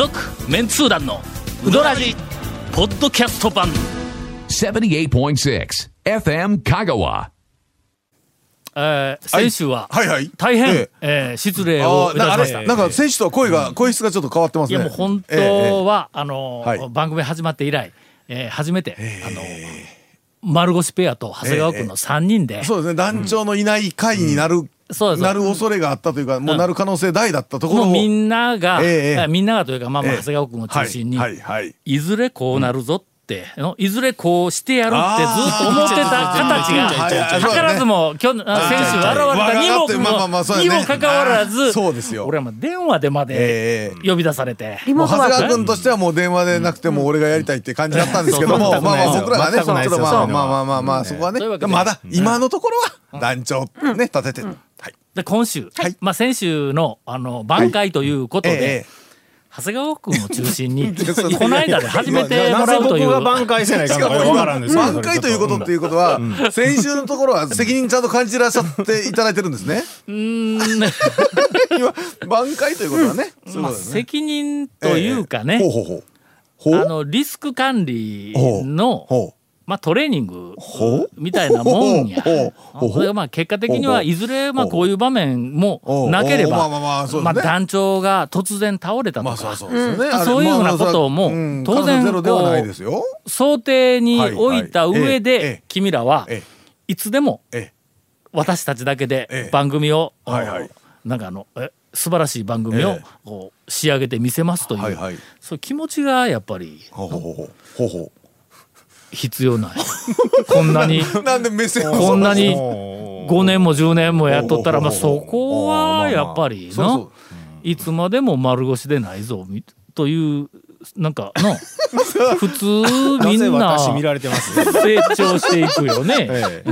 続メンツー団のウドラジポッドキャスト版。78.6 FM Kagawa. えー先週ははい。はい大変、ええ。ー失礼あをいたしました。なんか選手とは声が声質がちょっと変わってますね。いやもう本当は、あの、はい。番組始まって以来、えー初めて、あの丸腰ペアと長谷川君の3人で、えそうですね。団長のいない会になる、そうですなる恐れがあったというかもうなる可能性大だったところを。もうみんなが、ええええ。みんながというか、まあまあええ。長谷川君を中心に、はいはいはい。いずれこうなるぞって、のいずれこうしてやるってずっと思ってた形が、図らずも今日、あ選手現れたにも,、まあまあまあそうやね。にもかかわらず、そうですよ。俺は電話でまでええ呼び出されて。もう長谷川君としてはもう電話でなくても俺がやりたいって感じだったんですけども、まあまあ僕らがね、まあまあまあまあまあそこはねまだ今のところは団長ね立てて、はい。で今週、はい。まあ、先週のあの挽回ということで、ええ長谷川君を中心に この間で始めてもらうという。僕が挽回せないかん挽回ということっていうことは、先週のところは責任ちゃんと感じてらっしゃっていただいてるんですね。うーん。今挽回ということはね。そういうまあ、責任というかね、ほうほうほう。ほう。あのリスク管理の、ほまあ、トレーニングみたいなもんや。それがまあ結果的にはいずれまあこういう場面もなければまあ団長が突然倒れたとかそういうふうなまあこともうん当然可能性ゼロではないですよ。想定に置いた上でえ君らはえいつでもええ。私たちだけえでえ番組をなんかあのえ素晴らしい番組をええ。こう仕上げてみせますという。そうい。う気持ちがやっぱりほうほうほほ必要ない。こんなにう。なんで目線をこんなにおー5年も10年もやっとったらまあそこはやっぱりそうそう。のいつまでも丸腰でないぞみというなんかの 普通みなぜんな私見られてます？ね成長していくよね。ええ。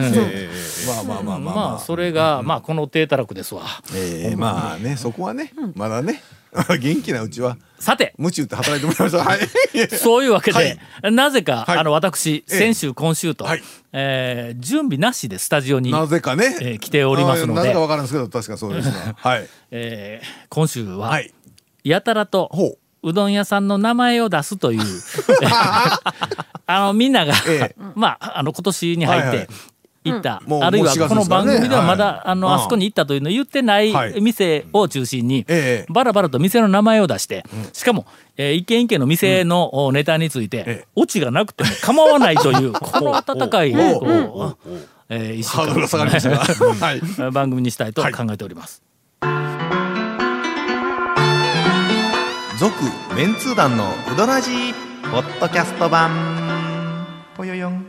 まあまあまあまあまあ。それがまあこの低たらくですわ。ええ。まあねそこはねまだね 元気なうちはさて無知打って働いてもらいました。はい。そういうわけで、なぜか、はいあの私ええ先週今週と、はいえー準備なしでスタジオに、なぜかね、えー来ておりますのでなぜかわからんですけど確かそうですね。はい。えー今週は、はい。やたらと。うどん屋さんの名前を出すというあのみんなが、ええまああの今年に入ってはいはい行った、もうあるいはもう4月この番組ではまだ、はい。あのあそこに行ったというのを言ってないはい。店を中心に、ええ。バラバラと店の名前を出して、しかも、えー一軒一軒の店のおネタについて、ええ。オチがなくても構わないという この温かい、こうえー一週。間 番組にしたいと考えております。続メンツー団のウドラジーポッドキャスト版。ぽよよん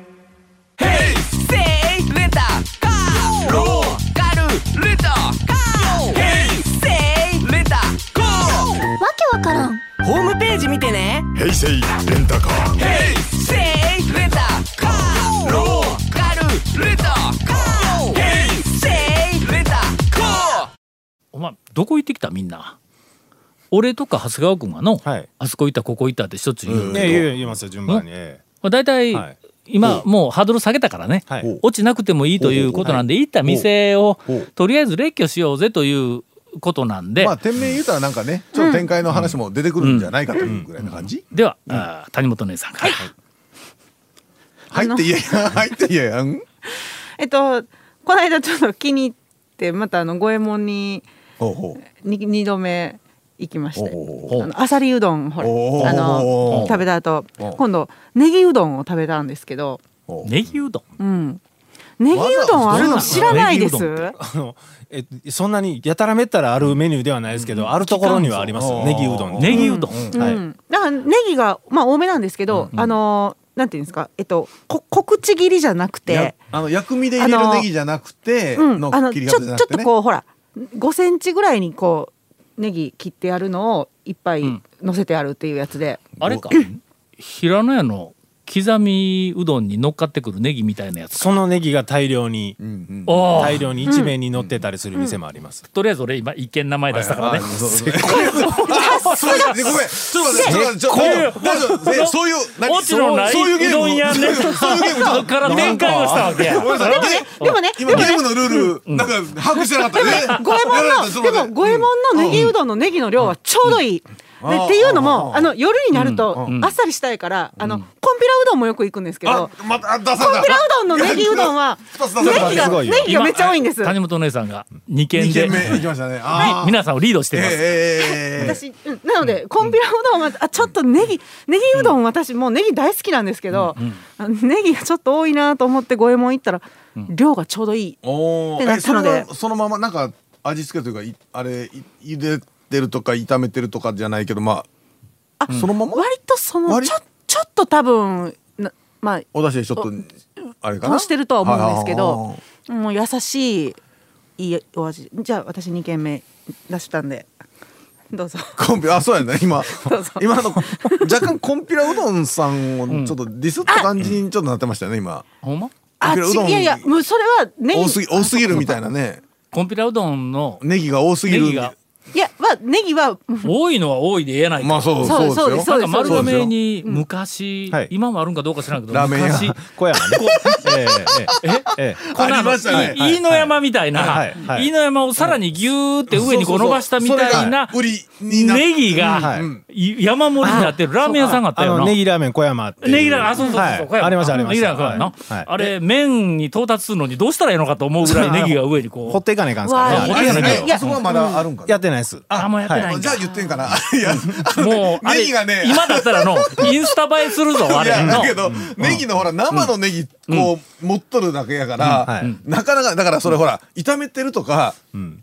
わからん。ホームページ見てね。平成レンタカーせいレンタカーローカルレンタカー。ヘイセイレンタカーお前どこ行ってきたみんな。俺とか長谷川君がの、はい。あそこ行ったここ行ったってしょっちゅう言う、ね言う言いますよ順番に。えまあ、大体、はい。今もうハードル下げたからね、えはい。落ちなくてもいいということなんで、行った店をとりあえず列挙しようぜということなんで、まあ店名言うたらなんかねちょっと展開の話も出てくるんじゃないかというぐらいな感じ。では、あー谷本姉さん。から、入っていやいや入っていやいや。うん。えっとこの間ちょっと気に入ってまたあの五右衛門にほうほう。に二度目行きまして。ほうほうほあさりうどんほらあの食べた後。お今度ネギうどんを食べたんですけど。ネギうどん？うんネギうどんあるの知らないです。えそんなにやたらめったらあるメニューではないですけど、あるところにはありますよ。ネギうどん。ネギうどん、はい。うん、だからネギがまあ多めなんですけど、あのなんていうんですか？えっとこ小口切りじゃなくやてあの薬味で入れるネギじゃなくてうん、のあの切りちょちょっ方じゃなくてね。とこうほら5センチぐらいにこうネギ切ってあるのをいっぱいん。乗せてあるっていうやつで、あれか。平野屋の刻みうどんに乗っかってくるネギみたいなやつか。そのネギが大量にうんうん。大量に一面に乗ってたりする店もあります、とりあえず俺今一見名前出したからね、はいはいそういごめんちょっと待ってちょっと待ってちょっと待って。大丈夫えそういう何オチのない。そうそういうゲーム。うどん屋ねそから展開をしたわけや。ごめんなさいでもね。今ゲームのルールなんか把握してなかったね。五右衛門のでも五右衛門のネギうどんのネギの量はちょうどいい、でっていうのもあの夜になるとうんあっさりしたいからあのコンピラうどんもよく行くんですけどコンピラうどんのネギうどんは ネギがすごいよ。ネギがめっちゃ多いんです。谷本姉さんが2軒二で軒目行きましたね。あー。皆さんをリードしてます、私、うんなのでコンピラうどんはあちょっとネギネギうどん私もうネギ大好きなんですけど、ネギがちょっと多いなと思って五右衛門行ったら、量がちょうどいい。おってなったので。はそのままなんか味付けというかいあれい茹でてるとか炒めてるとかじゃないけどまあそのまま？割とその割？ちょちょっと多分なまあお出汁でちょっとあれかな？通してるとは思うんですけどもう優しいいいお味。じゃあ私2軒目出したんで。どうぞ。コンピあそうやね。今 どうぞ。今の 若干コンピラうどんさんをちょっとディスった感じにちょっとなってましたよね今。ほんま？あいやいやもうそれはネギ。多すぎ多すぎるみたいなね。コンピラうどんのネギが多すぎる。ネギがいやはネギは多いのは多いで言えないまあそうそうそうですよなんか丸亀に昔、はい。今もあるんかどうか知らんけどラーメン屋。昔小山ね。ええええ。ええこんなありましたね。い飯野山みたいな、はいはい飯野山をさらにギューって上にこう伸ばしたみたいな売りネギが山盛りになってる。ラーメン屋さんがあったあよな。のネギラーメン小山っていう。ネギラーメンあそうそうそう、はい。小山。ありましたありました。ネギラーメン小山なはい。はい。あれ麺に到達するのにどうしたらいいのかと思うぐらいネギが上にこう。掘っていかないかんすからね掘っていかないかん。あれあそこはまだあるんかな。やってないです。あもうやってないんだ。じゃあ言ってんかな。いやもうネギがね。今だったらの インスタ映えするぞあいやれの。だけど、ネギのほら生のネギこう持っとるだけやから、なかなかだからそれほら炒めてるとか、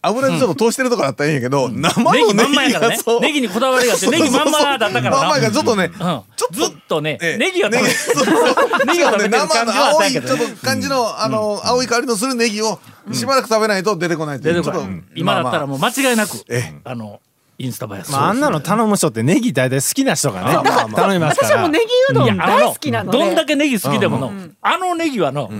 油でちょっと通してるとかだったらいいんやけど、生のネギネまんまやからね。ネギにこだわりがあってネギまんまだったからな。まんまがちょっとね、うん。ちょっと。ずっとね、ええ。ネギが食べネギが食べてる 感じはあ生のった青いちんやけどねょっと感じの、あの青い香りのするネギをしばらく食べないと出てこないという。出てこない。ちょっと今だったらまもう間違いなく、えあのインスタ映えまああんなの頼む人ってネギ大体好きな人がね頼みますから。私もネギうどん大好きなので。どんだけネギ好きでもの、あのネギはの、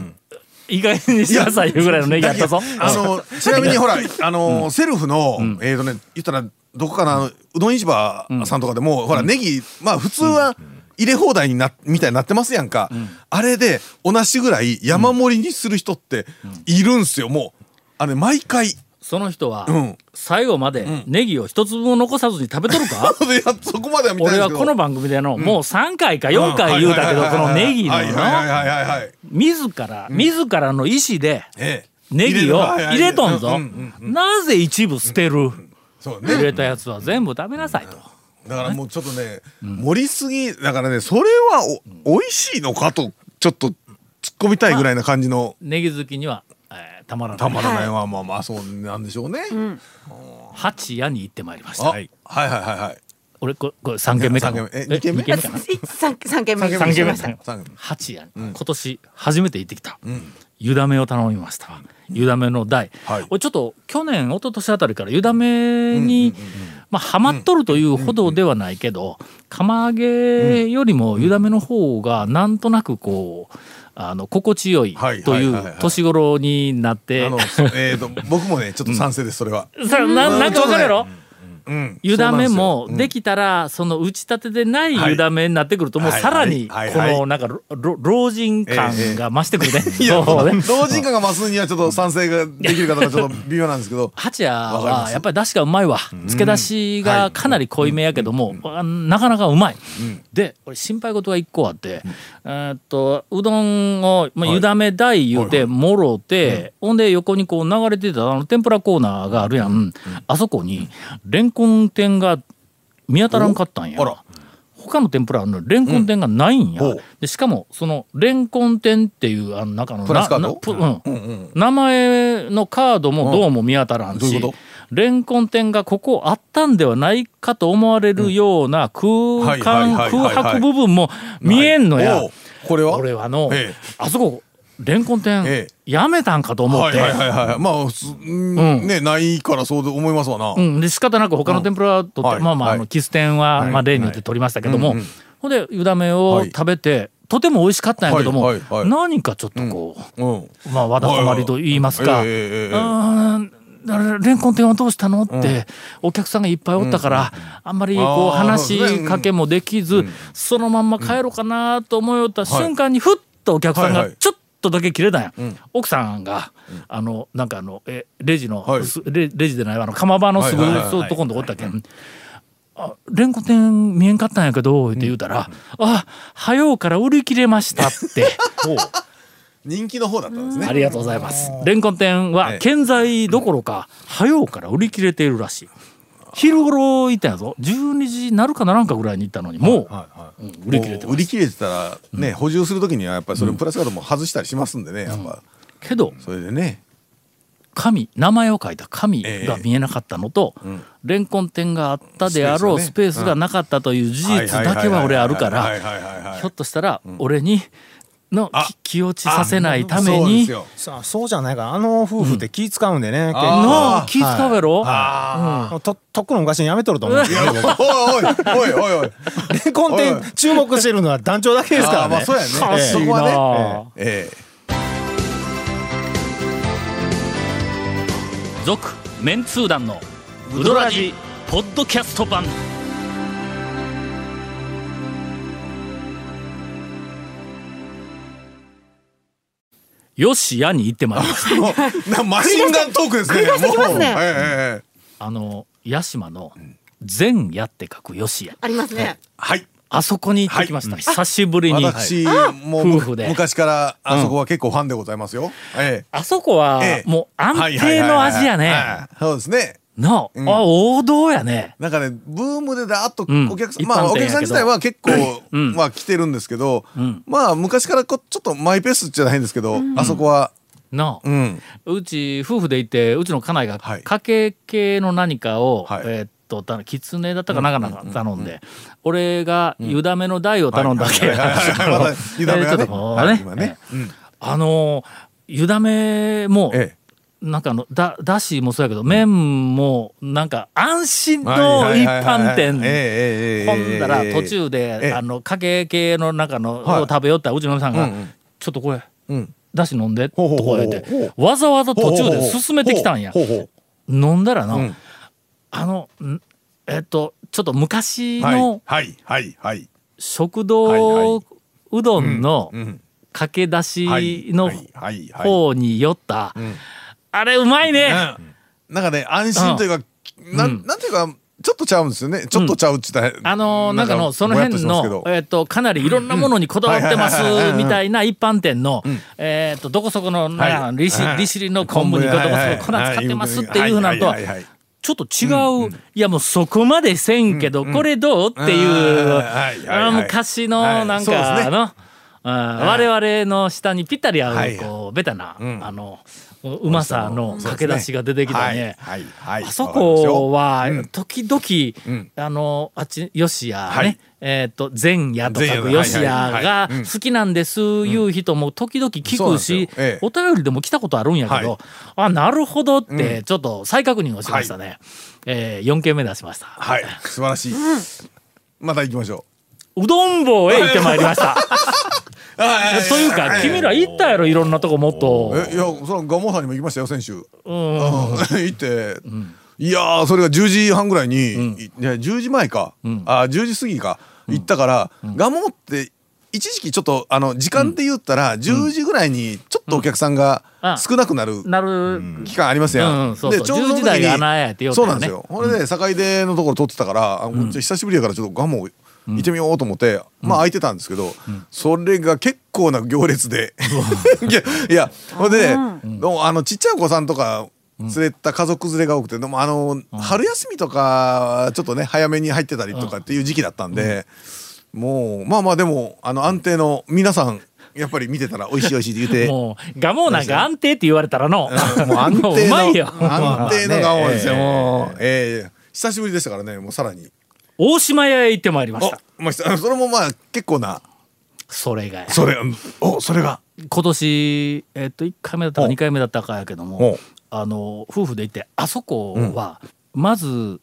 意外にしなさいいうぐらいのネギあったぞ。あの ちなみにほらあのセルフのえっとね言ったらどこかなうどん市場さんとかでもほらネギまあ普通は入れ放題になみたいになってますやんか。あれで同じぐらい山盛りにする人っているんすよもう。あれ毎回その人は、うん。最後までネギを一粒も残さずに食べとるか？俺はこの番組での、もう3回か4回言うたけど、このネギの自ら、自らの意思でええ。ネギを入れとんぞ。なぜ一部捨てる？入れたやつは全部食べなさいと。だからもうちょっとね、盛りすぎだからねそれはお美味しいのかとちょっと突っ込みたいぐらいな感じの。ネギ好きには、えーたまらない。たまらないはまあまあそうなんでしょうね。八谷に行ってまいりましあた。はいはいはいはい。俺これこれ3軒目かな？三軒目。え二軒目かな？三三軒目三軒目三軒八谷、今年初めて行ってきた、湯だめを頼みました。湯だめの台、はい。俺ちょっと去年一昨年あたりから湯だめに、まあハマっとるというほどではないけど、釜揚げよりも湯だめの方がなんとなくこうあの心地よいはいという年頃になってえっと僕もねちょっと賛成ですそれは。さななんかわかるやろ、うん。湯だめもでききたらその打ち立てでない湯だめになってくるともうはい。さらにこのなんか老人感が増してくるね。老人感が 増すにはちょっと賛成ができるかどうかちょっと微妙なんですけど。八谷はやっぱり出汁がうまいわ。漬け出しがかなり濃いめやけども、あなかなかうまい、で俺心配事が一個あって、えーっとうどんを、まあ、湯だめ大言うてもろて、ほんで横にこう流れてたあの天ぷらコーナーがあるやん、あそこにレンコン店が見当たらんかったんや。他の天ぷらのレンコン店がないんや、うん。でしかもそのレンコン店っていうあの中のなうん。名前のカードもどうも見当たらんし、どういうこと？レンコン店がここあったんではないかと思われるような空はい間空白部分も見えんのや。これは？俺はの、ええ。あそこレンコン店えやめたんかと思って、はいはいはいはい。まあすうん。ねないからそうで思いますわな。うん、で仕方なく他の天ぷらとって、はい。まあまああはい。のキス店は、はい。まあ例によって取りましたけども、ほんで湯だめをはい。食べて、とても美味しかったんやけども、何かちょっとこう、うん。まあわだかまりと言いますか、うーん。レンコン店はどうしたのって、お客さんがいっぱいおったから、あんまりこう話しかけもできず、そのまん。ま帰ろうかなと思いよった瞬間にふっとお客さんがちょっとだけ切れたんや、奥さんが、あのなんかあのえレジの、はい。すレレジでないわあの釜場のすぐはいとこんとこおったけん。あレンコ店見えんかったんやけど」って言うたら「あ早うから売り切れました」って。人気の方だったんですね。ありがとうございます。レンコン店はええ。健在どころか、早うから売り切れているらしい。昼頃行ったんやぞ。12時なるかならんかぐらいに行ったのに、もう、売り切れて売り切れてたらね、補充する時にはやっぱりそれプラスカードも外したりしますんでねやっぱ。けど、それでね。紙、名前を書いた紙が見えなかったのと、ん。レンコン店があったであろうススペースがなかったという事実だけは俺あるから、ひょっとしたら、俺に、の気落ちさせないために。そうです、よ。いさあそうじゃないか。あの夫婦って気使うんでね、結構。あの気使うやろ、ととっくの昔にやめとると思う。んですよね僕おいおいおいおいおい。レンコンおいおい。店注目してるのは団長だけですからね。あーまあそうやね。おかしいなそこはね。あえ。続メンツー団のウドラジポッドキャスト版よしやに行ってまいりました。マシンガントークですね。すね。もうええええあの屋島の善やって書くよしや。ありますね。はい。あそこに行ってきました、久しぶりに私もう夫婦で。昔からあそこは結構ファンでございますよ。えあそこはええ。えもう安定の味やねはいはいはいはい。そうですねの、ん。あ王道やね。なんかねブームでだーっとうん。お客さん、一まあお客さん自体は結構、うん。まあ来てるんですけど、ん。まあ昔からこうちょっとマイペースじゃないんですけど、あそこは。の、うん。うち夫婦で行ってうちの家内がはい。家計系の何かを、はい。えーっとたきつねだったかなかなか頼んで、俺が湯だめの台を頼んだけ、はい。はい。はい。はい。まだ湯だめがね。ね,、ね。うん。あの湯だめも、えなんかあのだだしもそうやけど麺もなんか安心えの一般店。ほんだら途中えでえあの家計系の中のはいを食べよったうちの嫁さんがうんうん「ちょっとこれうん。だし飲んで」とか言ってわざわざ途中で進めてきたんや。飲んだらな、うん。あのんえっとちょっと昔のはいはいはい食はい堂はうどんのうんかけだしの方に寄ったんあれうまいね。うんなんかね安心というか、なん。なんていうかちょっとちゃうんですよね。ちょっとちゃうっつったら、あのーなんかのその辺のえっとかなりいろんなものにこだわってますみたいな一般店のえっとどこそこの利子はい。利尻の昆布にどこそこ粉使ってますっていうのとはいはいはいはい。ちょっと違う、いやもうそこまでせんけど、これどうっていう、昔のはい。なんかの、あ我々の下にぴったり合う、はい。こうベタな、ん。あのううまさの駆け出しが出てきたね。はいはい。はい。あそこはうん。時々、ん。あのあっち吉屋ね、はい。えっ、と前夜と書く前夜吉屋はい。はい。が好きなんですいう人も時々聞くしよ、ええ。お便りでも来たことあるんやけど、はい。あなるほどってちょっと再確認をしましたね。えー、4件目出しました。はい。素晴らしい、また行きましょうどん坊へ行ってまいりました。うはい。というか君ら行ったやろいろんなとこもっと。えいやそのガモさんにも行きましたよ先週。うん。行って、いやーそれが10時半ぐらいに、いや10時前か、あ10時過ぎか。行ったから、ガモって一時期ちょっとあの時間で言ったら10時ぐらいにちょっとお客さんがあ少なくなるなる、期間ありますやん。でちょうどその10時にそうなんですよ。ほれで坂出のところ撮ってたから、う久しぶりやからちょっとガモ行ってみようと思って、まあ空いてたんですけど、それが結構な行列で。いやいやほんで、どうもあのちっちゃいお子さんとか連れた家族連れが多くてでもあの、春休みとかちょっとね早めに入ってたりとかっていう時期だったんで、もうまあまあでもあの安定の皆さんやっぱり見てたら美味しい美味しいって言って。もうガモなんか安定って言われたらの、もう安定の うまいよ。安定の顔ですよ。ね。もう、ええ久しぶりでしたからね、もうさらに。大島屋へ行ってまいりましおた。、まあ、それもまあ結構な。それがやそれ、お、それが。今年えっと1回目だったかお2回目だったかやけどもおあの夫婦で行ってあそこは、まず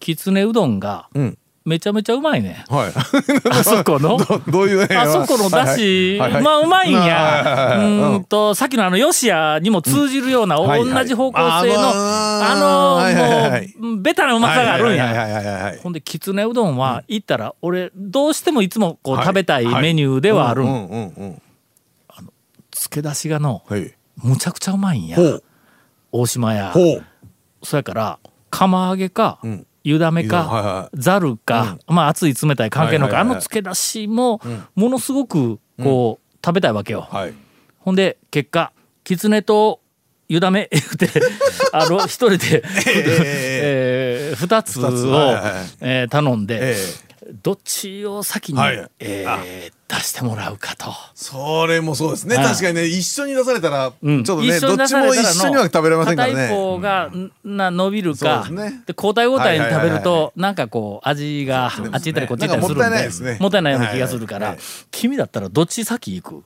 きつねうどんがうん。めちゃめちゃうまいね。はい。あそこの？どどういうね。あそこのだし、はいはいまあうまいんや。うーんと、さっきのあの、ヨシアにも通じるような、はいはい同じ方向性の、ああのーはいはいはいはいの、もう、ベタなうまさがあるんや。ほんで、きつねうどんは行ったら、俺、どうしてもいつもこうはい食べたいメニューではあるん。うんうんうんうん。漬け出しがの、はい。むちゃくちゃうまいんや。大島屋。ほう。そやから、釜揚げか、ん湯だめかはざるか、まあ熱い冷たい関係のか、あの漬け出しもものすごくこう、食べたいわけよ。はい。ほんで結果狐と湯だめ言って あの一人で、えー二つをえー頼んで、ええどっちを先に、はい。えー出してもらうかと。それもそうですね。はい確かにね一緒に出されたらちうん。ょっとねどっちも一緒には食べれませんからね。方が、な伸びるかね。で交代交代に食べるはいはなんかこう味がね。あっち行ったりこっち行ったりするんでもったいないですね。もったいないような気がするから、はいはい君だったらどっち先行く？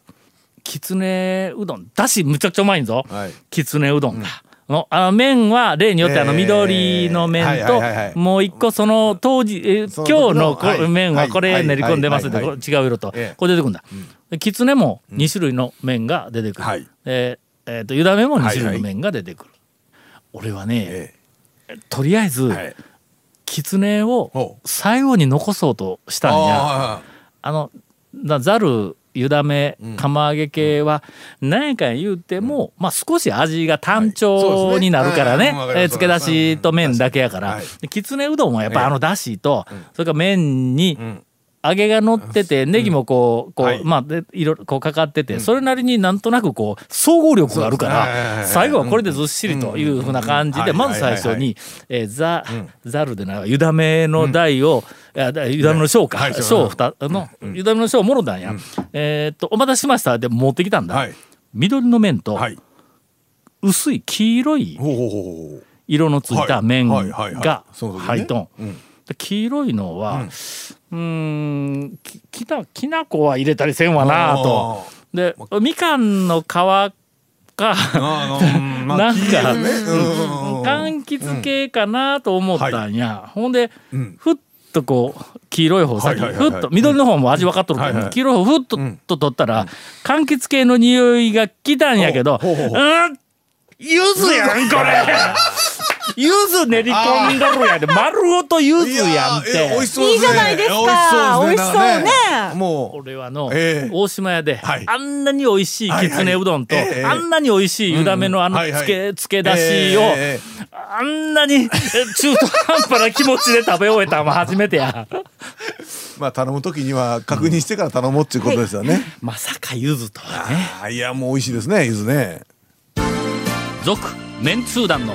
きつねうどん。だしむちゃくちゃうまいんぞ、はい。きつねうどんが。のあの麺は例によってあのえー緑の麺ともう一個その当時え今日のこはい。麺はこれ練り込んでますって違う色とええ。これ出てくるんだ。できつねも2種類の麺が出てくる。はえーと湯だめも2種類の麺が出てくる。俺はねえとりあえずえはい。きつねを最後に残そうとしたんや。ああのる湯だめ釜揚げ系は何やかん言うても、まあ少し味が単調になるからね,、はえー漬け出しと麺だけやから、きつねうどんはやっぱあのだしと、それから麺にん揚げが乗ってて、ネギもこうこう、はい。まあでいろいろこうかかってて、それなりになんとなくこう総合力があるからはい最後はこれでずっしりというふうな感じで、うん。まず最初に、えーざざるでな湯だめの台を、いやだめの小か、はい。小二つの湯だめの小をもろたんや、えーっとお待たせしました。で持ってきたんだ、はい。緑の麺とはい。薄い黄色い色のついた麺が入っとん。黄色いのは、うーんききなきな粉は入れたりせんわなと。でみかんの皮か なんか、んうん柑橘系かなと思ったんや、ほんで、ん。ふっとこう黄色い方先、はいはいはいはい。ふっと緑の方も味分かっとるから、はいはい黄色い方ふっと,、と取ったら、柑橘系の匂いが来たんやけど、ほうほうほう。うん柚子やんこれ 柚子練り込んどるやん丸ごと柚子やんって。いやえ美味しそういいじゃないですか。美味しそうですね。美味しそうね。なんかもう。俺はの、ええ。大島屋で、はい。あんなに美味しいきつねうどんと、はいはいええあんなに美味しい湯だめのあのはいはい。つけ、漬け出しを、ええあんなにえ中途半端な気持ちで食べ終えたのも初めてや。まあ頼む時には確認してから頼もうっていうことですよね。まさか柚子とはね。あいやもう美味しいですねゆずね。続メンツー団の